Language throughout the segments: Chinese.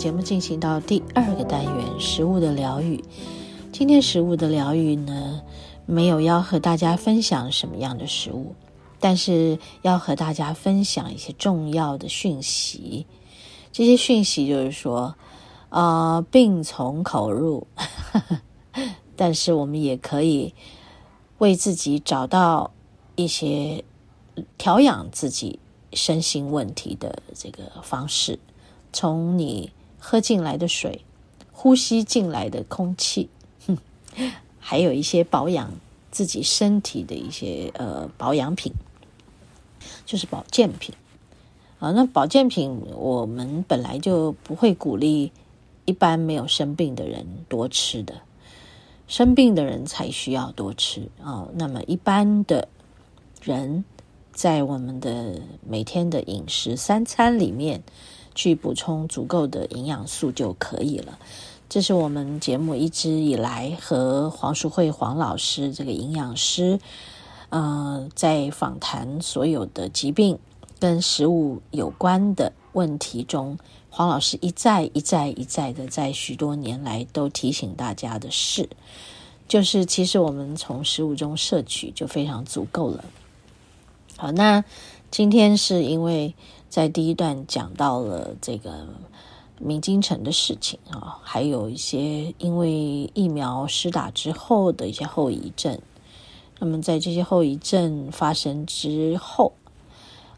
节目进行到第二个单元，食物的疗愈。今天食物的疗愈呢，没有要和大家分享什么样的食物，但是要和大家分享一些重要的讯息。这些讯息就是说，呃，病从口入，但是我们也可以为自己找到一些调养自己身心问题的这个方式，从你。喝进来的水，呼吸进来的空气，还有一些保养自己身体的一些呃保养品，就是保健品啊。那保健品我们本来就不会鼓励一般没有生病的人多吃的，生病的人才需要多吃啊。那么一般的人在我们的每天的饮食三餐里面。去补充足够的营养素就可以了。这是我们节目一直以来和黄淑惠黄老师这个营养师，呃，在访谈所有的疾病跟食物有关的问题中，黄老师一再一再一再的在许多年来都提醒大家的事，就是其实我们从食物中摄取就非常足够了。好，那今天是因为。在第一段讲到了这个明金城的事情啊，还有一些因为疫苗施打之后的一些后遗症。那么在这些后遗症发生之后，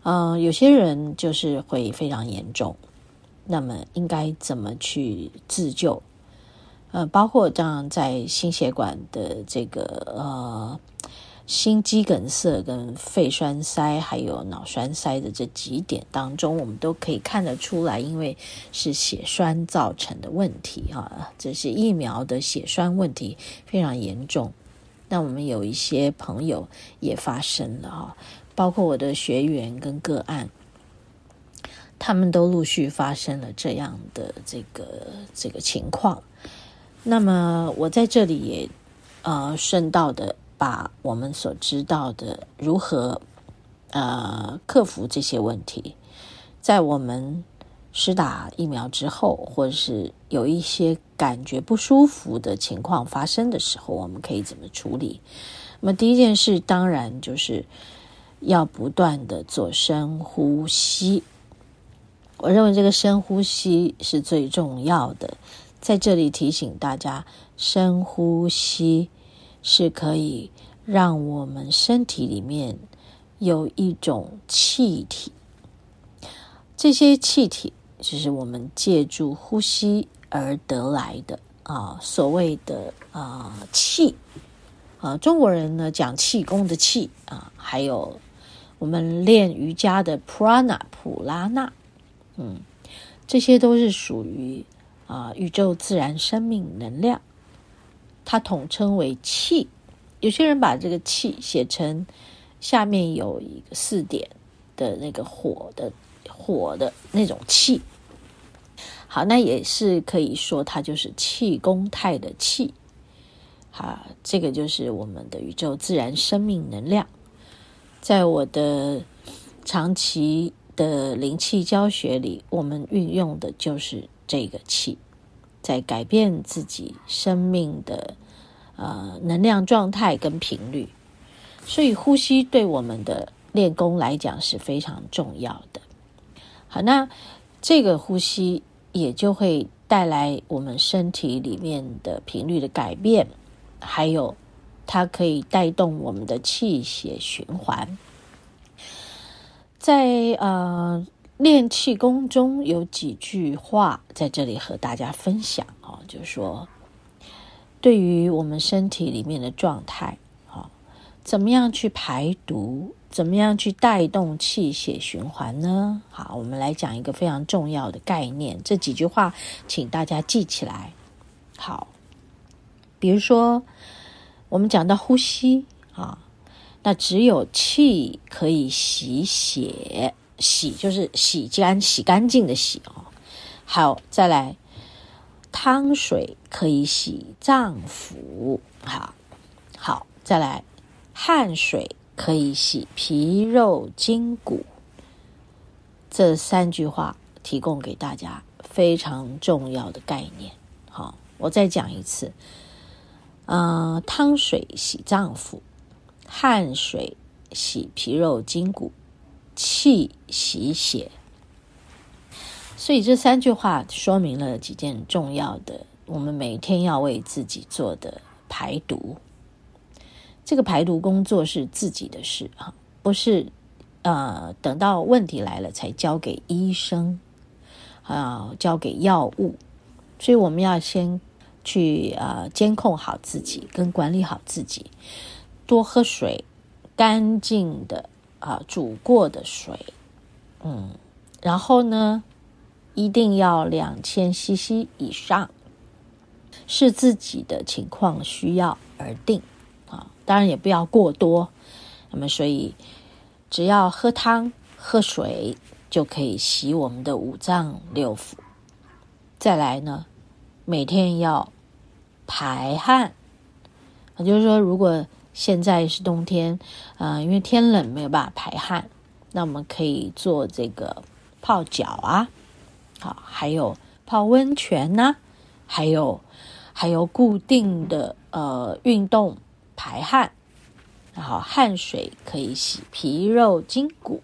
嗯、有些人就是会非常严重。那么应该怎么去自救？呃，包括这样在心血管的这个呃。心肌梗塞、跟肺栓塞，还有脑栓塞的这几点当中，我们都可以看得出来，因为是血栓造成的问题啊，这是疫苗的血栓问题非常严重。那我们有一些朋友也发生了哈，包括我的学员跟个案，他们都陆续发生了这样的这个这个情况。那么我在这里也呃顺道的。把我们所知道的如何呃克服这些问题，在我们施打疫苗之后，或者是有一些感觉不舒服的情况发生的时候，我们可以怎么处理？那么第一件事当然就是要不断的做深呼吸。我认为这个深呼吸是最重要的，在这里提醒大家，深呼吸。是可以让我们身体里面有一种气体，这些气体就是我们借助呼吸而得来的啊，所谓的啊气。啊，中国人呢讲气功的气啊，还有我们练瑜伽的 prana 普拉纳，嗯，这些都是属于啊宇宙自然生命能量。它统称为气，有些人把这个气写成下面有一个四点的那个火的火的那种气。好，那也是可以说它就是气功态的气。好，这个就是我们的宇宙自然生命能量。在我的长期的灵气教学里，我们运用的就是这个气。在改变自己生命的呃能量状态跟频率，所以呼吸对我们的练功来讲是非常重要的。好，那这个呼吸也就会带来我们身体里面的频率的改变，还有它可以带动我们的气血循环。在呃。练气功中有几句话在这里和大家分享啊，就是说，对于我们身体里面的状态啊，怎么样去排毒，怎么样去带动气血循环呢？好，我们来讲一个非常重要的概念，这几句话请大家记起来。好，比如说我们讲到呼吸啊，那只有气可以洗血，洗就是洗干、洗干净的洗哦。好，再来，汤水可以洗脏腑。好，好，再来，汗水。可以洗皮肉筋骨，这三句话提供给大家非常重要的概念。好，我再讲一次。呃，汤水洗脏腑，汗水洗皮肉筋骨，气洗血。所以这三句话说明了几件重要的，我们每天要为自己做的排毒。这个排毒工作是自己的事哈，不是呃等到问题来了才交给医生啊，交给药物，所以我们要先去呃监控好自己，跟管理好自己，多喝水，干净的啊煮过的水，嗯，然后呢，一定要两千 CC 以上，视自己的情况需要而定。啊当然也不要过多，那么所以只要喝汤喝水就可以洗我们的五脏六腑。再来呢，每天要排汗，也就是说，如果现在是冬天，呃，因为天冷没有办法排汗，那我们可以做这个泡脚啊，好，还有泡温泉呐、还有还有固定的呃运动。排汗，然后汗水可以洗皮肉筋骨，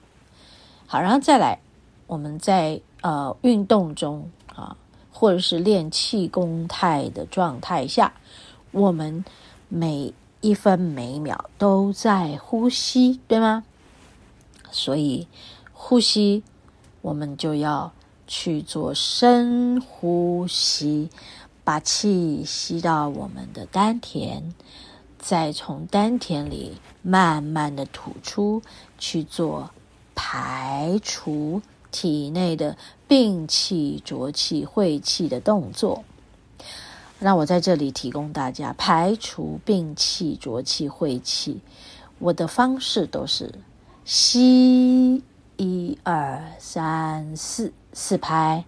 好，然后再来，我们在呃运动中啊，或者是练气功态的状态下，我们每一分每秒都在呼吸，对吗？所以呼吸，我们就要去做深呼吸，把气吸到我们的丹田。再从丹田里慢慢的吐出，去做排除体内的病气、浊气、晦气的动作。那我在这里提供大家排除病气、浊气、晦气，我的方式都是吸一二三四四拍，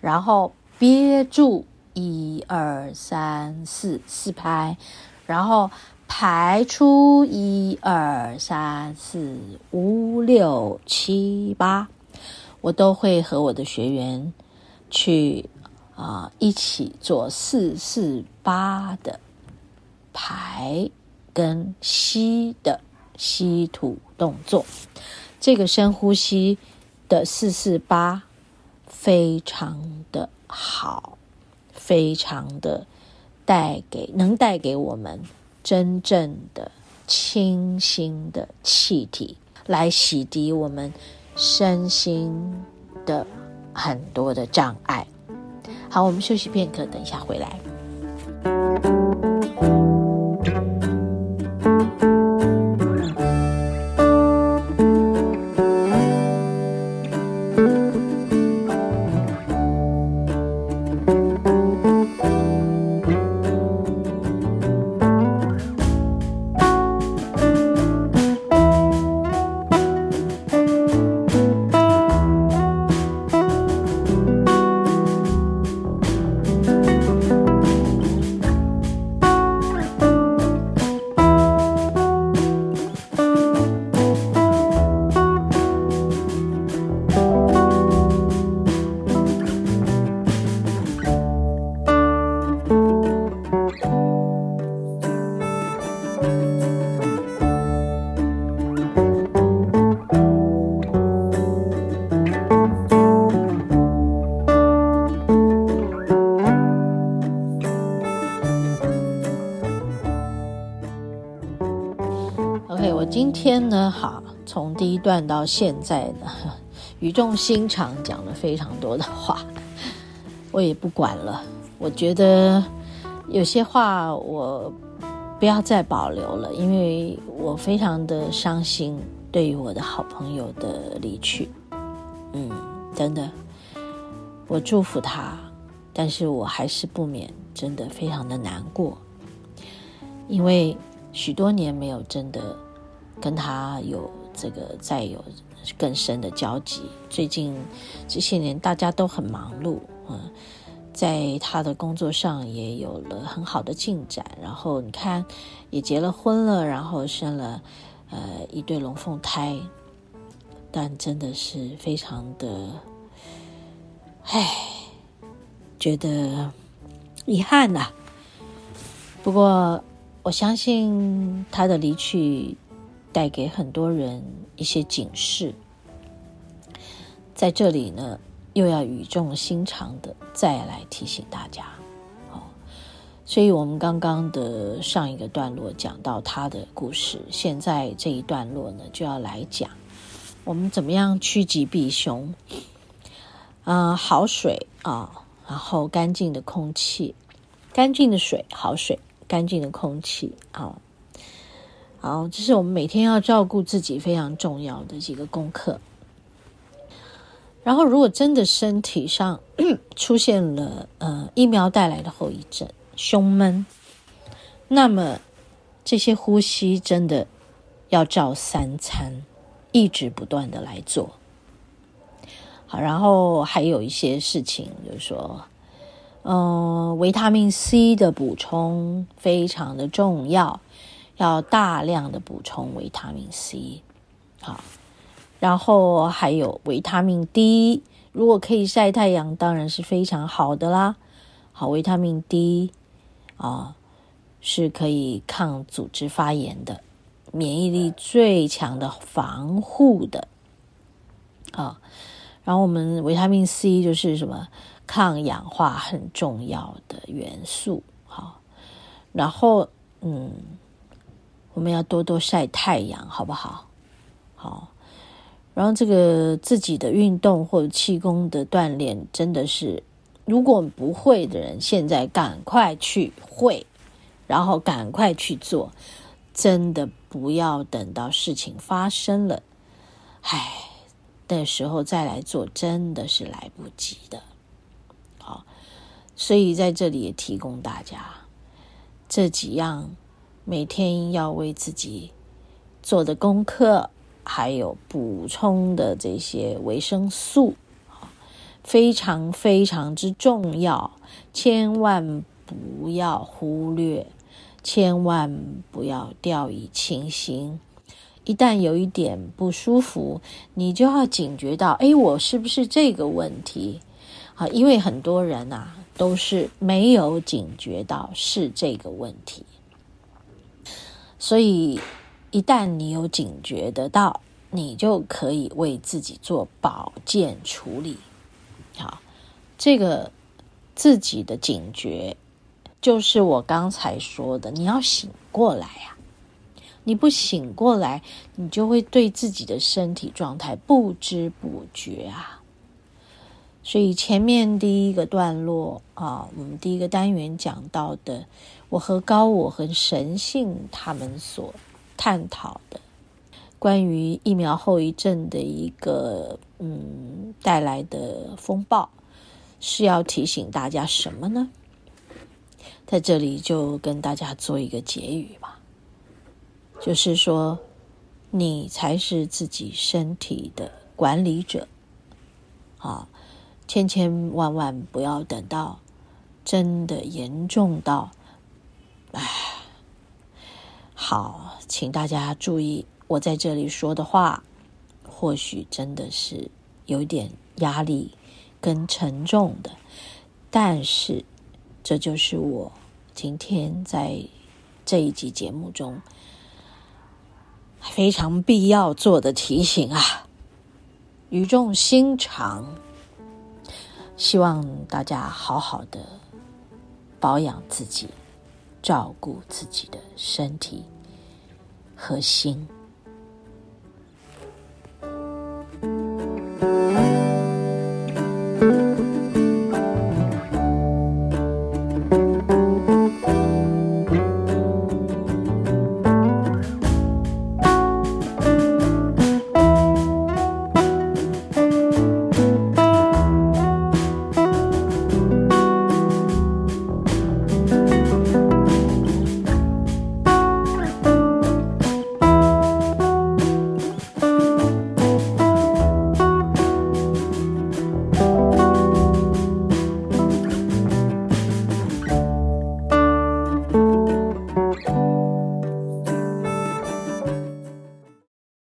然后憋住一二三四四拍。然后排出一二三四五六七八，我都会和我的学员去啊、一起做四四八的排跟吸的吸吐动作。这个深呼吸的四四八非常的好，非常的。带给能带给我们真正的清新的气体，来洗涤我们身心的很多的障碍。好，我们休息片刻，等一下回来。呢？好，从第一段到现在呢，语重心长讲了非常多的话，我也不管了。我觉得有些话我不要再保留了，因为我非常的伤心对于我的好朋友的离去，嗯，真的，我祝福他，但是我还是不免真的非常的难过，因为许多年没有真的跟他有这个再有更深的交集。最近这些年大家都很忙碌，嗯，在他的工作上也有了很好的进展，然后你看也结了婚了，然后生了。呃，一对龙凤胎，但真的是非常的，唉，觉得遗憾呐、不过，我相信他的离去带给很多人一些警示。在这里呢，又要语重心长的再来提醒大家。所以，我们刚刚的上一个段落讲到他的故事，现在这一段落呢，就要来讲我们怎么样趋吉避凶。啊、好水啊，然后干净的空气，干净的水，好水，干净的空气啊，好，这是我们每天要照顾自己非常重要的几个功课。然后，如果真的身体上 出现了呃疫苗带来的后遗症，胸闷，那么这些呼吸真的要照三餐，一直不断的来做。好，然后还有一些事情，就是说，嗯、呃，维他命 C 的补充非常的重要，要大量的补充维他命 C。好，然后还有维他命 D，如果可以晒太阳，当然是非常好的啦。好，维他命 D。啊、是可以抗组织发炎的，免疫力最强的防护的。啊、然后我们维他命 C 就是什么抗氧化很重要的元素。好、然后嗯，我们要多多晒太阳，好不好？好、然后这个自己的运动或者气功的锻炼，真的是。如果不会的人，现在赶快去会，然后赶快去做，真的不要等到事情发生了，唉，的时候再来做，真的是来不及的。好，所以在这里也提供大家这几样每天要为自己做的功课，还有补充的这些维生素。非常非常之重要，千万不要忽略，千万不要掉以轻心。一旦有一点不舒服，你就要警觉到，哎，我是不是这个问题？啊，因为很多人啊都是没有警觉到是这个问题，所以一旦你有警觉得到，你就可以为自己做保健处理。好，这个自己的警觉，就是我刚才说的，你要醒过来啊！你不醒过来，你就会对自己的身体状态不知不觉啊。所以前面第一个段落啊，我们第一个单元讲到的，我和高我和神性他们所探讨的。关于疫苗后遗症的一个嗯带来的风暴，是要提醒大家什么呢？在这里就跟大家做一个结语吧，就是说，你才是自己身体的管理者，啊，千千万万不要等到真的严重到，唉，好，请大家注意。我在这里说的话，或许真的是有点压力跟沉重的，但是这就是我今天在这一集节目中非常必要做的提醒啊，语重心长，希望大家好好的保养自己，照顾自己的身体和心。